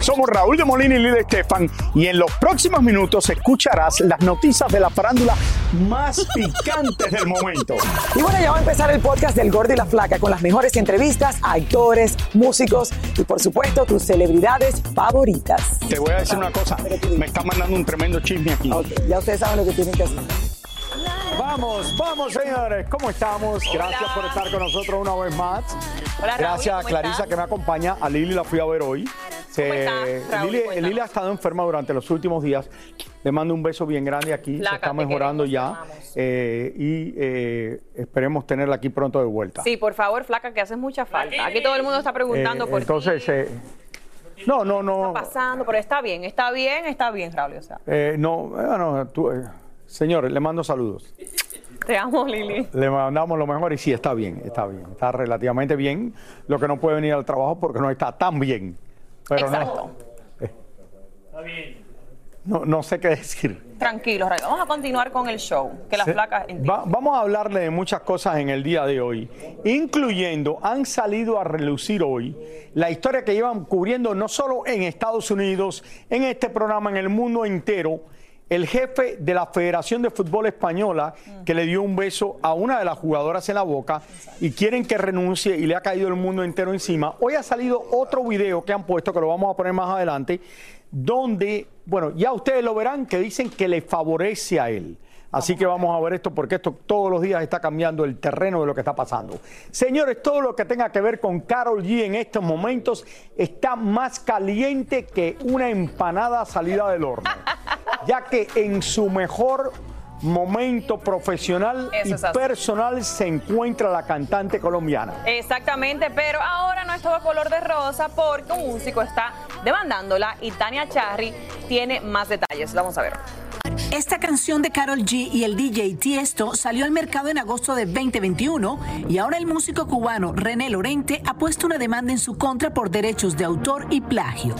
Somos Raúl de Molina y Lidia Estefan y en los próximos minutos escucharás las noticias de la farándula más picantes del momento. Y bueno, ya va a empezar el podcast del Gordi y la Flaca con las mejores entrevistas a actores, músicos y por supuesto tus celebridades favoritas. Te voy a decir una cosa, me está mandando un tremendo chisme aquí. Ok, ya ustedes saben lo que tienen que hacer. Vamos, vamos señores, ¿cómo estamos? Gracias por estar con nosotros una vez más. Hola, Raúl, Gracias a ¿cómo Clarisa estás? que me acompaña. A Lili la fui a ver hoy. ¿Cómo estás, Raúl? Lili, ha estado enferma durante los últimos días. Le mando un beso bien grande aquí. Se está mejorando queremos, ya. Eh, y eh, esperemos tenerla aquí pronto de vuelta. Sí, por favor, flaca, que haces mucha falta. Aquí todo el mundo está preguntando Eh, por entonces, ti. eh, no, no, ¿Qué no. está pasando? Pero está bien, está bien, está bien, Raúl. O sea, eh, no, bueno, tú, eh, señores, le mando saludos. te amo, Lili. Le mandamos lo mejor y sí, está bien, está bien, está relativamente bien. Lo que no puede venir al trabajo porque no está tan bien. Pero Exacto. no. No, no sé qué decir. Tranquilo, Raúl. Vamos a continuar con el show. Que la Se- flaca entienda. va- vamos a hablarle de muchas cosas en el día de hoy, incluyendo, han salido a relucir hoy la historia que llevan cubriendo no solo en Estados Unidos, en este programa, en el mundo entero, el jefe de la Federación de Fútbol Española que le dio un beso a una de las jugadoras en la boca y quieren que renuncie y le ha caído el mundo entero encima. Hoy ha salido otro video que han puesto, que lo vamos a poner más adelante, donde, bueno, ya ustedes lo verán, que dicen que le favorece a él. Así que vamos a ver esto porque esto todos los días está cambiando el terreno de lo que está pasando. Señores, todo lo que tenga que ver con Carol G en estos momentos está más caliente que una empanada salida del horno. Ya que en su mejor momento profesional Eso y personal se encuentra la cantante colombiana. Exactamente, pero ahora no es todo color de rosa porque un músico está demandándola y Tania Charry tiene más detalles. Vamos a ver. Esta canción de Carol G y el DJ Tiesto salió al mercado en agosto de 2021 y ahora el músico cubano René Lorente ha puesto una demanda en su contra por derechos de autor y plagio.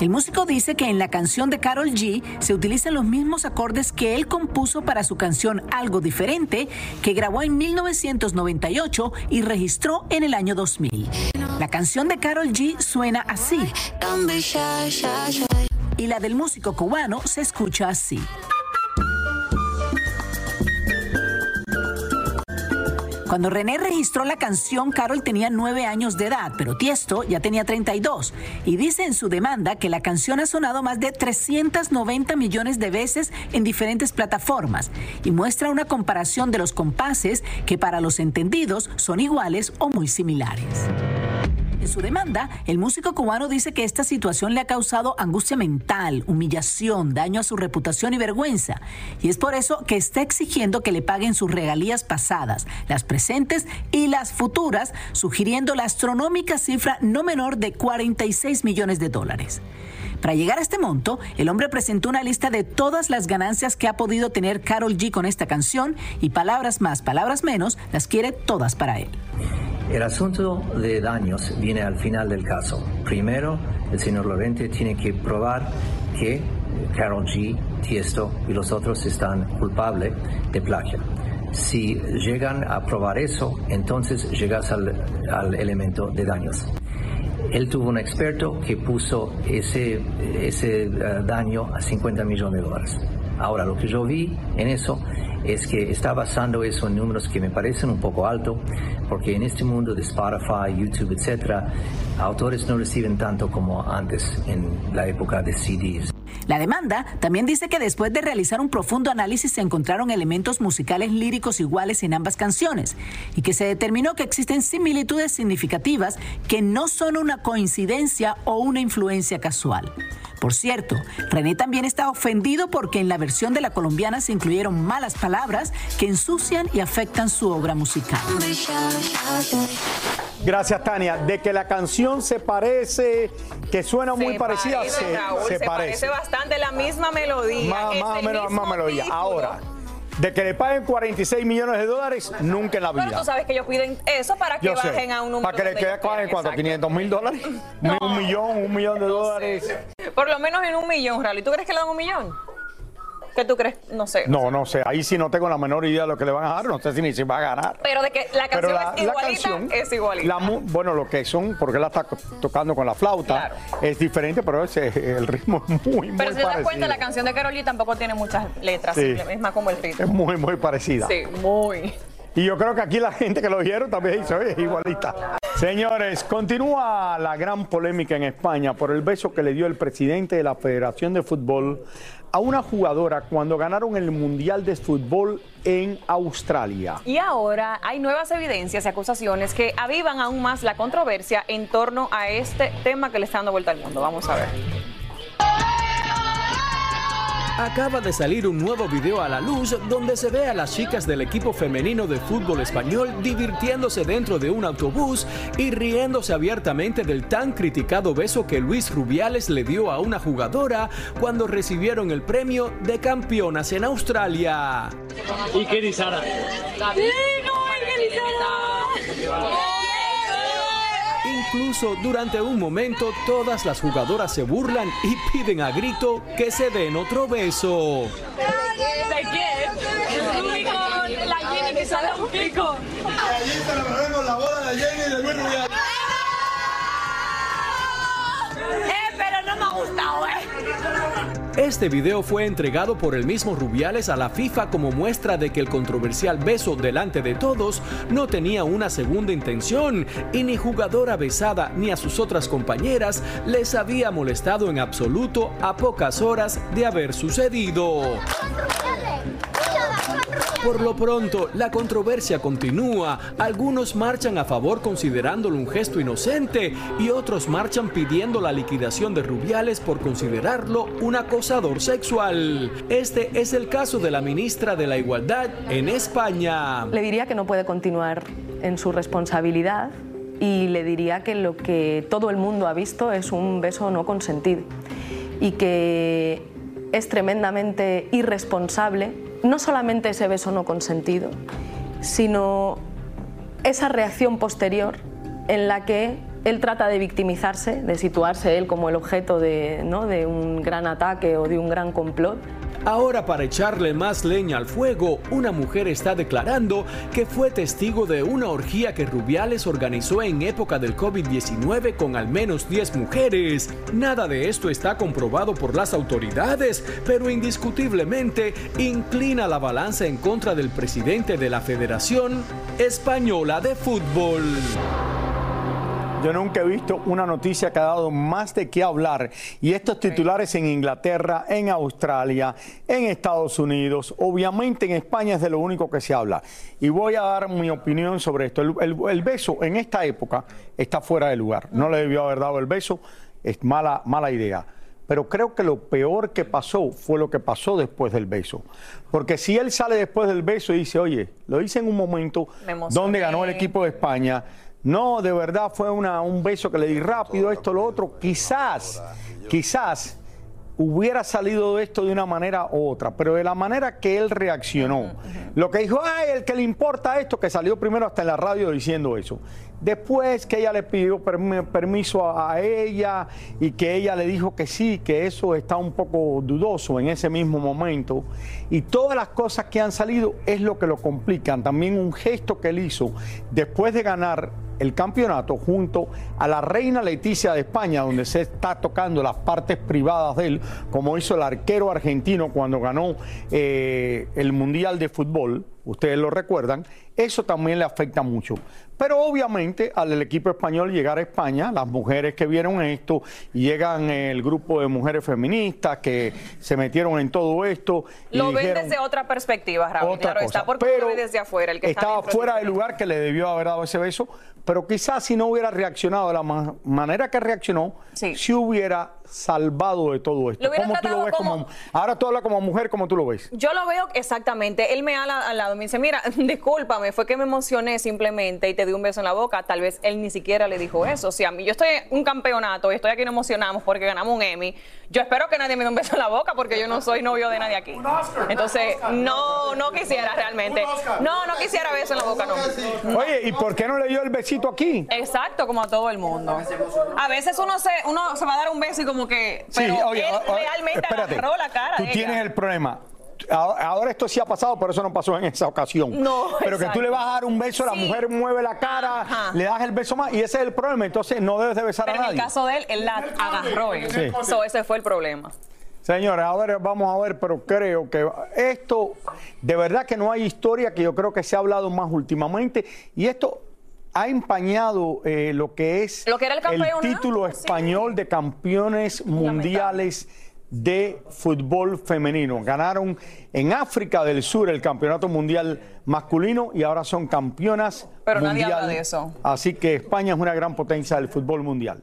El músico dice que en la canción de Carol G se utilizan los mismos acordes que él compuso para su canción Algo Diferente, que grabó en 1998 y registró en el año 2000. La canción de Carol G suena así y la del músico cubano se escucha así. Cuando René registró la canción, Carol tenía nueve años de edad, pero Tiesto ya tenía 32. Y dice en su demanda que la canción ha sonado más de 390 millones de veces en diferentes plataformas y muestra una comparación de los compases que para los entendidos son iguales o muy similares. Su demanda, el músico cubano dice que esta situación le ha causado angustia mental, humillación, daño a su reputación y vergüenza. Y es por eso que está exigiendo que le paguen sus regalías pasadas, las presentes y las futuras, sugiriendo la astronómica cifra no menor de 46 millones de dólares. Para llegar a este monto, el hombre presentó una lista de todas las ganancias que ha podido tener Carol G con esta canción y palabras más, palabras menos, las quiere todas para él. El asunto de daños viene al final del caso. Primero, el señor Lorente tiene que probar que Carol G, Tiesto y los otros están culpables de plagio. Si llegan a probar eso, entonces llegas al, elemento de daños. Él tuvo un experto que puso ese, ese eh, daño a 50 millones de dólares. Ahora, lo que yo vi en eso es que está basando eso en números que me parecen un poco alto, porque en este mundo de Spotify, YouTube, etcétera, autores no reciben tanto como antes en la época de CDs. La demanda también dice que después de realizar un profundo análisis se encontraron elementos musicales líricos iguales en ambas canciones y que se determinó que existen similitudes significativas que no son una coincidencia o una influencia casual. Por cierto, René también está ofendido porque en la versión de la colombiana se incluyeron malas palabras que ensucian y afectan su obra musical. Gracias, Tania. De que la canción se parece, que suena muy parecida, parece, se, Raúl, se se parece. bastante la misma melodía. Más, es más o menos, mismo más melodía. título. Ahora, de que le paguen 46 millones de dólares, nunca en la vida. Pero tú sabes que ellos piden eso para que Yo sé, bajen a un número. Para que le paguen cuánto, exacto. 500 mil dólares, un millón, un millón de dólares. Por lo menos en un millón, Rally. ¿Tú crees que le dan un millón? ¿Qué tú crees? No sé. No, no sé, ahí sí no tengo la menor idea de lo que le van a dar, no sé si ni se va a ganar. Pero de que la canción la, es la igualita, canción, es igualita. la bueno, lo que son, porque la está tocando con la flauta, Claro. es diferente, pero ese, el ritmo es muy, muy Pero si te das cuenta, la canción de Karol G tampoco tiene muchas letras, Sí. es más como el ritmo. Es muy, muy parecida. Sí, muy. Y yo creo que aquí la gente que lo vieron también dice, oye, igualita. Señores, continúa la gran polémica en España por el beso que le dio el presidente de la Federación de Fútbol a una jugadora cuando ganaron el Mundial de Fútbol en Australia. Y ahora hay nuevas evidencias y acusaciones que avivan aún más la controversia en torno a este tema que le está dando vuelta al mundo. Vamos a ver. Acaba de salir un nuevo video a la luz donde se ve a las chicas del equipo femenino de fútbol español divirtiéndose dentro de un autobús y riéndose abiertamente del tan criticado beso que Luis Rubiales le dio a una jugadora cuando recibieron el premio de campeonas en Australia. ¿Y qué dice Sara? Incluso durante un momento todas las jugadoras se burlan y piden a grito que se den otro beso. ¿De la Jenny que sale un pico. Eh, pero no me eh. Este video fue entregado por el mismo Rubiales a la FIFA como muestra de que el controversial beso delante de todos no tenía una segunda intención y ni jugadora besada ni a sus otras compañeras les había molestado en absoluto a pocas horas de haber sucedido. Por lo pronto, la controversia continúa. Algunos marchan a favor considerándolo un gesto inocente y otros marchan pidiendo la liquidación de Rubiales por considerarlo un acosador sexual. Este es el caso de la ministra de la Igualdad en España. Le diría que no puede continuar en su responsabilidad y le diría que lo que todo el mundo ha visto es un beso no consentido y que es tremendamente irresponsable no solamente ese beso no consentido, sino esa reacción posterior en la que él trata de victimizarse, de situarse él como el objeto de, ¿no? de un gran ataque o de un gran complot Ahora para echarle más leña al fuego, una mujer está declarando que fue testigo de una orgía que Rubiales organizó en época del COVID-19 con al menos 10 mujeres. Nada de esto está comprobado por las autoridades, pero indiscutiblemente inclina la balanza en contra del presidente de la Federación Española de Fútbol. Yo nunca he visto una noticia que ha dado más de qué hablar. Y estos titulares en Inglaterra, en Australia, en Estados Unidos, obviamente en España es de lo único que se habla. Y voy a dar mi opinión sobre esto. El, el- el beso en esta época está fuera de lugar. No le debió haber dado el beso. Es mala, mala idea. Pero creo que lo peor que pasó fue lo que pasó después del beso. Porque si él sale después del beso y dice, oye, lo hice en un momento donde ganó el equipo de España. No, de verdad fue una- un beso que le di rápido, esto, lo otro. Quizás, quizás hubiera salido de esto de una manera u otra, pero de la manera que él reaccionó. Lo que dijo, ay, el que le importa esto, que salió primero hasta en la radio diciendo eso. Después que ella le pidió permi- permiso a, a ella y que ella le dijo que sí, que eso está un poco dudoso en ese mismo momento. Y todas las cosas que han salido es lo que lo complican. También un gesto que él hizo después de ganar el campeonato junto a la reina Leticia de España, donde se está tocando las partes privadas de él, como hizo el arquero argentino cuando ganó eh, el Mundial de Fútbol, ustedes lo recuerdan, eso también le afecta mucho. Pero obviamente al equipo español llegar a España, las mujeres que vieron esto, llegan el grupo de mujeres feministas que se metieron en todo esto. Lo ven desde otra perspectiva, Raúl. otra Claro cosa. está, porque pero lo ve desde afuera. El que estaba fuera del lugar que le debió haber dado ese beso, pero quizás si no hubiera reaccionado de la ma- manera que reaccionó, Sí. si hubiera salvado de todo esto. Lo ¿Cómo tú lo ves como... como- Ahora tú hablas como mujer, ¿cómo tú lo ves? Yo lo veo exactamente. Él me habla al lado y me dice, mira, discúlpame, fue que me emocioné simplemente y te di un beso en la boca. Tal vez él ni siquiera le dijo eso. Si a mí yo estoy en un campeonato y estoy aquí nos emocionamos porque ganamos un Emmy, yo espero que nadie me dé un beso en la boca porque yo no soy novio de nadie aquí. Entonces, no, no quisiera realmente. No, no quisiera beso en la boca, no. Oye, ¿y por qué no le dio el besito aquí? Exacto, como a todo el mundo. A veces uno se, uno se va a dar un beso y como que, pero sí, oye, él realmente espérate. agarró la cara Tú de tienes ella. el problema. Ahora esto sí ha pasado, pero eso no pasó en esa ocasión. No, Pero que tú le vas a dar un beso, la Sí. mujer mueve la cara, Ajá. le das el beso más y ese es el problema. Entonces no debes de besar Pero a en el nadie. caso de él, él la agarró. él. Sí. So, ese fue el problema. Señores, a ver, vamos a ver, pero creo que esto, de verdad que no hay historia que yo creo que se ha hablado más últimamente y esto ha empañado eh, lo que es Lo que era el título sí. español de campeones mundiales de fútbol femenino. Ganaron en África del Sur el campeonato mundial masculino y ahora son campeonas Pero nadie habla de eso. Así que España es una gran potencia del fútbol mundial.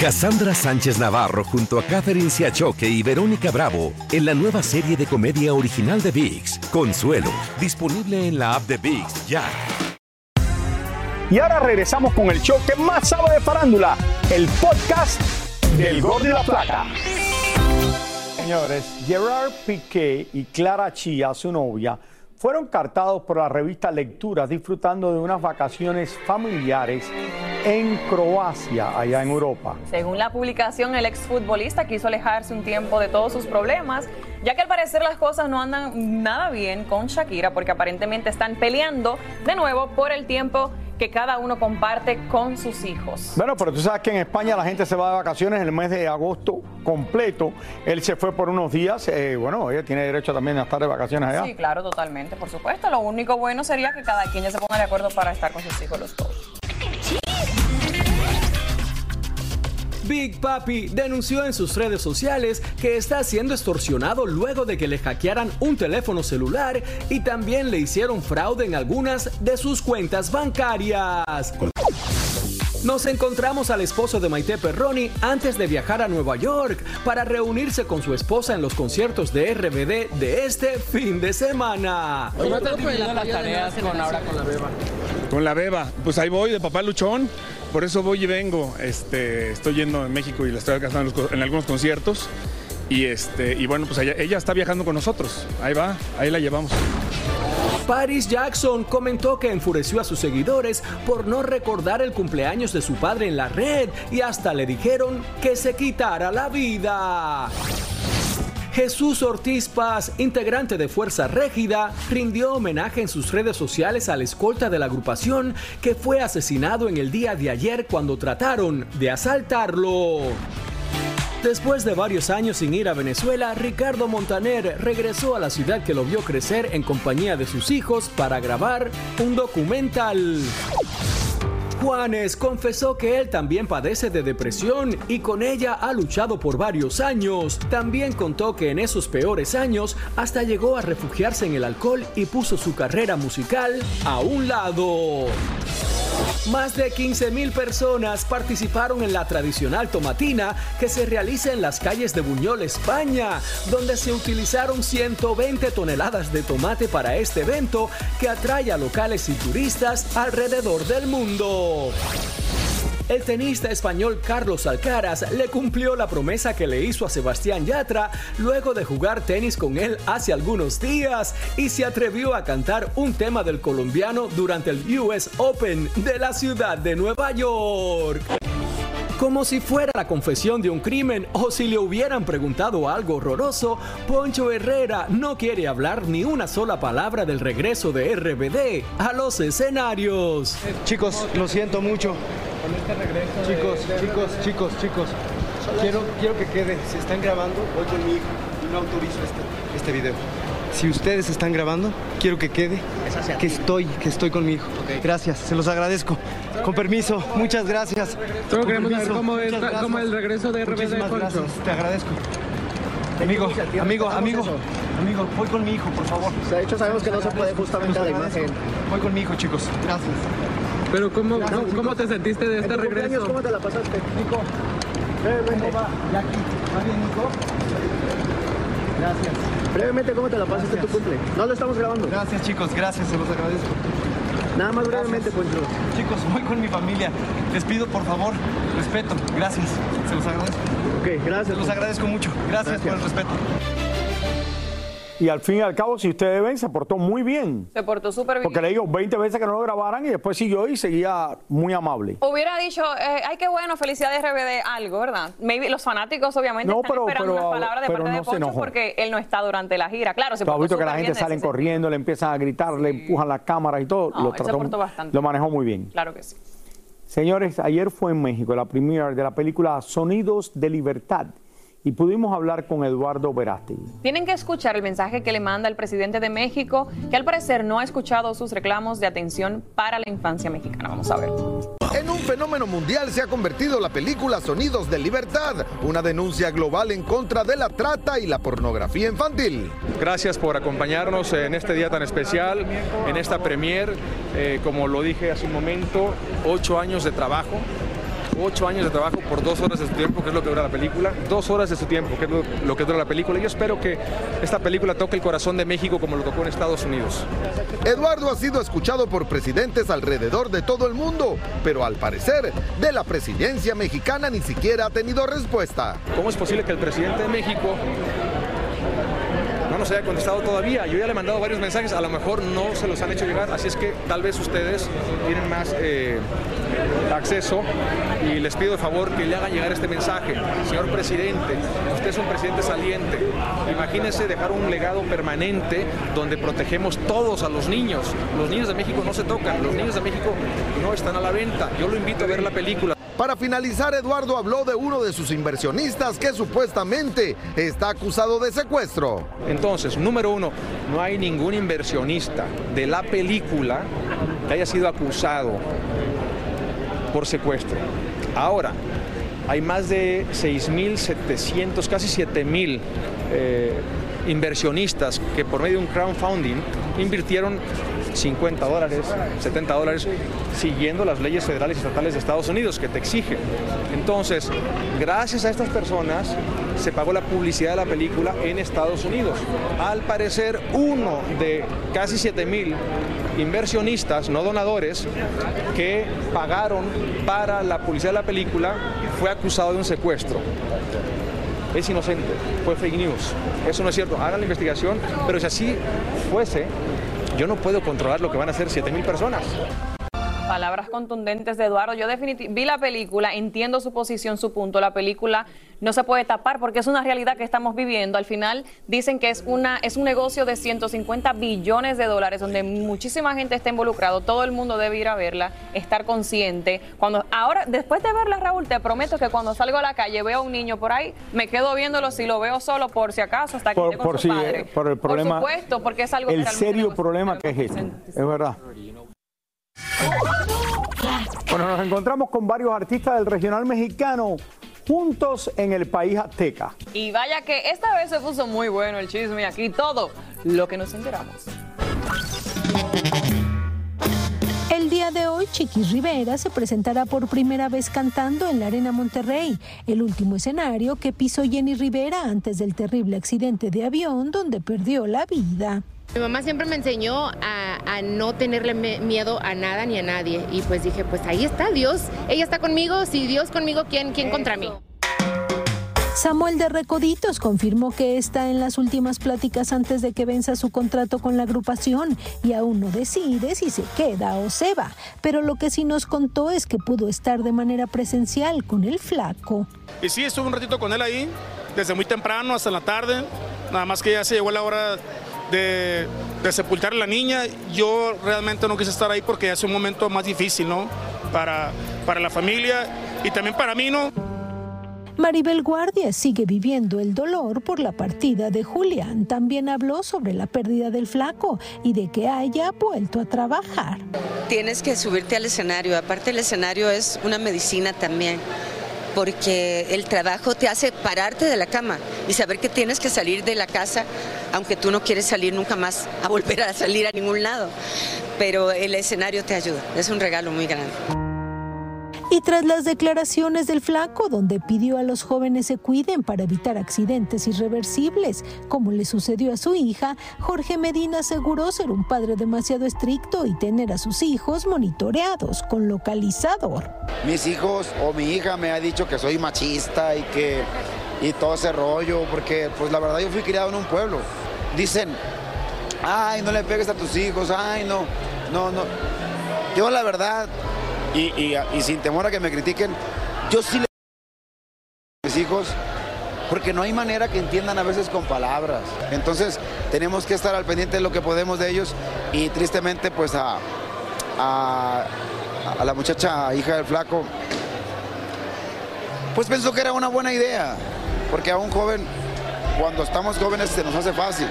Cassandra Sánchez Navarro junto a Catherine Siachoque y Verónica Bravo en la nueva serie de comedia original de VIX, Consuelo, disponible en la app de VIX ya. Y ahora regresamos con el show que más sabe de farándula, el podcast del Gol de la Plata. Señores, Gerard Piqué y Clara Chía, su novia, fueron cartados por la revista Lecturas disfrutando de unas vacaciones familiares en Croacia, allá en Europa. Según la publicación, el exfutbolista quiso alejarse un tiempo de todos sus problemas, ya que al parecer las cosas no andan nada bien con Shakira, porque aparentemente están peleando de nuevo por el tiempo que cada uno comparte con sus hijos. Bueno, pero tú sabes que en España la gente se va de vacaciones el mes de agosto completo. Él se fue por unos días. eh, bueno, ella tiene derecho también a estar de vacaciones allá. Sí, claro, totalmente, por supuesto. Lo único bueno sería que cada quien ya se ponga de acuerdo para estar con sus hijos los dos. Big Papi denunció en sus redes sociales que está siendo extorsionado luego de que le hackearan un teléfono celular y también le hicieron fraude en algunas de sus cuentas bancarias. Nos encontramos al esposo de Maite Perroni antes de viajar a Nueva York para reunirse con su esposa en los conciertos de RBD de este fin de semana. ¿Cómo te las tareas con ahora con la beba? Con la beba, pues ahí voy de papá luchón, por eso voy y vengo. Este, estoy yendo en México y la estoy alcanzando en, algunos conciertos. Y este, y bueno, pues ella, ella está viajando con nosotros. Ahí va, ahí la llevamos. Paris Jackson comentó que enfureció a sus seguidores por no recordar el cumpleaños de su padre en la red y hasta le dijeron que se quitara la vida. Jesús Ortiz Paz, integrante de Fuerza Régida, rindió homenaje en sus redes sociales al escolta de la agrupación que fue asesinado en el día de ayer cuando trataron de asaltarlo. Después de varios años sin ir a Venezuela, Ricardo Montaner regresó a la ciudad que lo vio crecer en compañía de sus hijos para grabar un documental. Juanes confesó que él también padece de depresión y con ella ha luchado por varios años. También contó que en esos peores años hasta llegó a refugiarse en el alcohol y puso su carrera musical a un lado. Más de 15 mil personas participaron en la tradicional tomatina que se realiza en las calles de Buñol, España, donde se utilizaron 120 toneladas de tomate para este evento que atrae a locales y turistas alrededor del mundo. El tenista español Carlos Alcaraz le cumplió la promesa que le hizo a Sebastián Yatra luego de jugar tenis con él hace algunos días y se atrevió a cantar un tema del colombiano durante el US Open de la ciudad de Nueva York. Como si fuera la confesión de un crimen o si le hubieran preguntado algo horroroso, Poncho Herrera no quiere hablar ni una sola palabra del regreso de RBD a los escenarios. Chicos, lo siento mucho. Con este regreso Chicos, de- chicos, chicos, chicos. Quiero, quiero que quede. Si están grabando, voy con mi hijo y no autorizo este, este video. Si ustedes están grabando, quiero que quede que estoy, que estoy con mi hijo. Gracias, se los agradezco. Con permiso, muchas gracias. Solo queremos saber cómo es, el regreso de RBD, Muchísimas gracias, te agradezco. Amigo, amigo, amigo, amigo, voy con mi hijo, por favor. De hecho, sabemos que no se puede justamente la imagen. Voy con mi hijo, chicos. Gracias. Pero ¿cómo, Gracias, cómo, cómo te sentiste de ¿En este regreso? ¿Cómo te la pasaste? Nico, brevemente. ¿Va ¿Va bien, Nico? Gracias. Brevemente, ¿cómo te la pasaste tu cumple? No lo estamos grabando. Gracias, chicos, gracias, se los agradezco. Nada más brevemente, Poncho. Chicos, voy con mi familia. Les pido, por favor, respeto. Gracias. Se los agradezco. Ok, gracias. Se los agradezco mucho. Gracias, por el respeto. Y al fin y al cabo, si ustedes ven, se portó muy bien. Se portó súper bien. Porque le digo 20 veces que no lo grabaran y después siguió y seguía muy amable. Hubiera dicho, eh, ay, qué bueno, felicidades RBD, algo, ¿verdad? Maybe los fanáticos obviamente No, están pero- esperando pero- unas palabras de parte no de Poncho porque él no está durante la gira. Claro, se has portó visto que la gente bien en sale ese corriendo, le empiezan a gritar, le empujan las cámaras y todo. No, lo, se portó bastante. lo manejó muy bien. Claro que sí. Señores, ayer fue en México la premiere de la película Sonidos de Libertad y pudimos hablar con Eduardo Verástegui. Tienen que escuchar el mensaje que le manda el presidente de México, que al parecer no ha escuchado sus reclamos de atención para la infancia mexicana. Vamos a ver. En un fenómeno mundial se ha convertido la película Sonidos de Libertad, una denuncia global en contra de la trata y la pornografía infantil. Gracias por acompañarnos en este día tan especial, en esta premier. Eh, como lo dije hace un momento, ocho años de trabajo. Ocho años de trabajo por dos horas de su tiempo, que es lo que dura la película. Dos horas de su tiempo, que es lo, lo que dura la película. Yo espero que esta película toque el corazón de México como lo tocó en Estados Unidos. Eduardo ha sido escuchado por presidentes alrededor de todo el mundo, pero al parecer de la presidencia mexicana ni siquiera ha tenido respuesta. ¿Cómo es posible que el presidente de México no nos haya contestado todavía? Yo ya le he mandado varios mensajes, a lo mejor no se los han hecho llegar, así es que tal vez ustedes tienen más eh, acceso y les pido de favor que le hagan llegar este mensaje. Señor presidente, usted es un presidente saliente. Imagínese dejar un legado permanente donde protegemos todos a los niños. Los niños de México no se tocan, los niños de México no están a la venta. Yo lo invito a ver la película. Para finalizar, Eduardo habló de uno de sus inversionistas que supuestamente está acusado de secuestro. Entonces, número uno, no hay ningún inversionista de la película que haya sido acusado por secuestro. Ahora, hay más de 6.700, casi 7.000 eh, inversionistas que por medio de un crowdfunding invirtieron 50 dólares, 70 dólares, siguiendo las leyes federales y estatales de Estados Unidos que te exigen. Entonces, gracias a estas personas se pagó la publicidad de la película en Estados Unidos. Al parecer, uno de casi 7 mil inversionistas, no donadores, que pagaron para la publicidad de la película, fue acusado de un secuestro es inocente, fue fake news. Eso no es cierto. Hagan la investigación, pero si así fuese, yo no puedo controlar lo que van a hacer 7 mil personas. Palabras contundentes de Eduardo. Yo definitivamente vi la película, entiendo su posición, su punto. La película no se puede tapar porque es una realidad que estamos viviendo. Al final dicen que es una es un negocio de 150 billones de dólares donde muchísima gente está involucrado. Todo el mundo debe ir a verla, estar consciente. Cuando ahora después de verla, Raúl, te prometo que cuando salgo a la calle veo a un niño por ahí, me quedo viéndolo si lo veo solo por si acaso hasta que Por, con por su si- padre. por el problema, Por supuesto, porque es algo el serio problema que es este, es verdad. Bueno, nos encontramos con varios artistas del regional mexicano juntos en el país azteca. Y vaya que esta vez se puso muy bueno el chisme y aquí todo lo que nos enteramos. El día de hoy, Chiquis Rivera se presentará por primera vez cantando en la Arena Monterrey, el último escenario que pisó Jenny Rivera antes del terrible accidente de avión donde perdió la vida. Mi mamá siempre me enseñó a, a no tenerle miedo a nada ni a nadie. Y pues dije, pues ahí está Dios. Ella está conmigo. Si Dios conmigo, ¿quién, quién contra mí? Samuel de Recoditos confirmó que está en las últimas pláticas antes de que venza su contrato con la agrupación y aún no decide si se queda o se va. Pero lo que sí nos contó es que pudo estar de manera presencial con el flaco. Y sí, estuve un ratito con él ahí, desde muy temprano hasta la tarde. Nada más que ya se llegó la hora de, de sepultar a la niña. Yo realmente no quise estar ahí porque ya es un momento más difícil, ¿no? Para, para la familia y también para mí, ¿no? Maribel Guardia sigue viviendo el dolor por la partida de Julián. También habló sobre la pérdida del flaco y de que haya vuelto a trabajar. Tienes que subirte al escenario. Aparte el escenario es una medicina también, porque el trabajo te hace pararte de la cama y saber que tienes que salir de la casa, aunque tú no quieres salir nunca más a volver a salir a ningún lado. Pero el escenario te ayuda. Es un regalo muy grande. Y tras las declaraciones del flaco, donde pidió a los jóvenes se cuiden para evitar accidentes irreversibles, como le sucedió a su hija, Jorge Medina aseguró ser un padre demasiado estricto y tener a sus hijos monitoreados con localizador. Mis hijos o mi hija me ha dicho que soy machista y que y todo ese rollo, porque pues la verdad yo fui criado en un pueblo. Dicen, ay, no le pegues a tus hijos, ay, no, no, no. Yo la verdad y, sin temor a que me critiquen, yo sí le a mis hijos porque no hay manera que entiendan a veces con palabras. Entonces tenemos que estar al pendiente de lo que podemos de ellos y tristemente pues a, a la muchacha hija del flaco, pues pensó que era una buena idea, porque a un joven, cuando estamos jóvenes se nos hace fácil.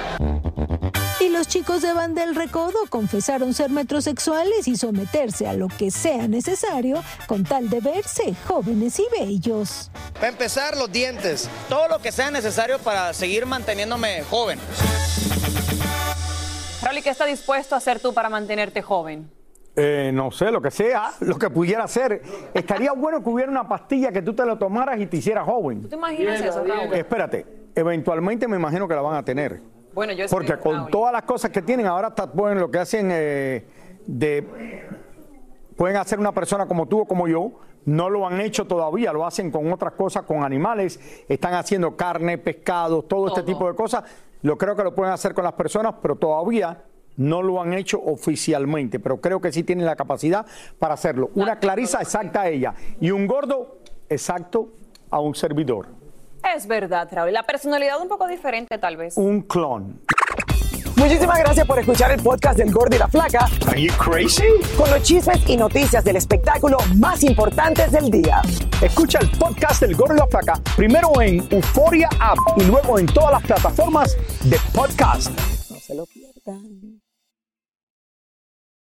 Y los chicos de Van del Recodo confesaron ser metrosexuales y someterse a lo que sea necesario con tal de verse jóvenes y bellos. Para empezar, los dientes. Todo lo que sea necesario para seguir manteniéndome joven. Raúl, ¿y qué está dispuesto a hacer tú para mantenerte joven? Eh, no sé, lo que sea, lo que pudiera hacer. Estaría bueno que hubiera una pastilla que tú te lo tomaras y te hiciera joven. ¿Tú te imaginas eso, Raúl? Espérate, eventualmente me imagino que la van a tener. Bueno, yo Porque con todas las cosas que tienen, ahora está, pueden lo que hacen eh, de. Pueden hacer una persona como tú o como yo, no lo han hecho todavía, lo hacen con otras cosas, con animales, están haciendo carne, pescado, todo, este tipo de cosas. Lo creo que lo pueden hacer con las personas, pero todavía no lo han hecho oficialmente, pero creo que sí tienen la capacidad para hacerlo. Una Clarisa exacta a ella y un gordo exacto a un servidor. Es verdad, Raúl. La personalidad un poco diferente, tal vez. Un clon. Muchísimas gracias por escuchar el podcast del Gordo y la Flaca. Are you crazy? Con los chismes y noticias del espectáculo más importantes del día. Escucha el podcast del Gordo y la Flaca primero en Euforia App y luego en todas las plataformas de podcast. No se lo pierdan.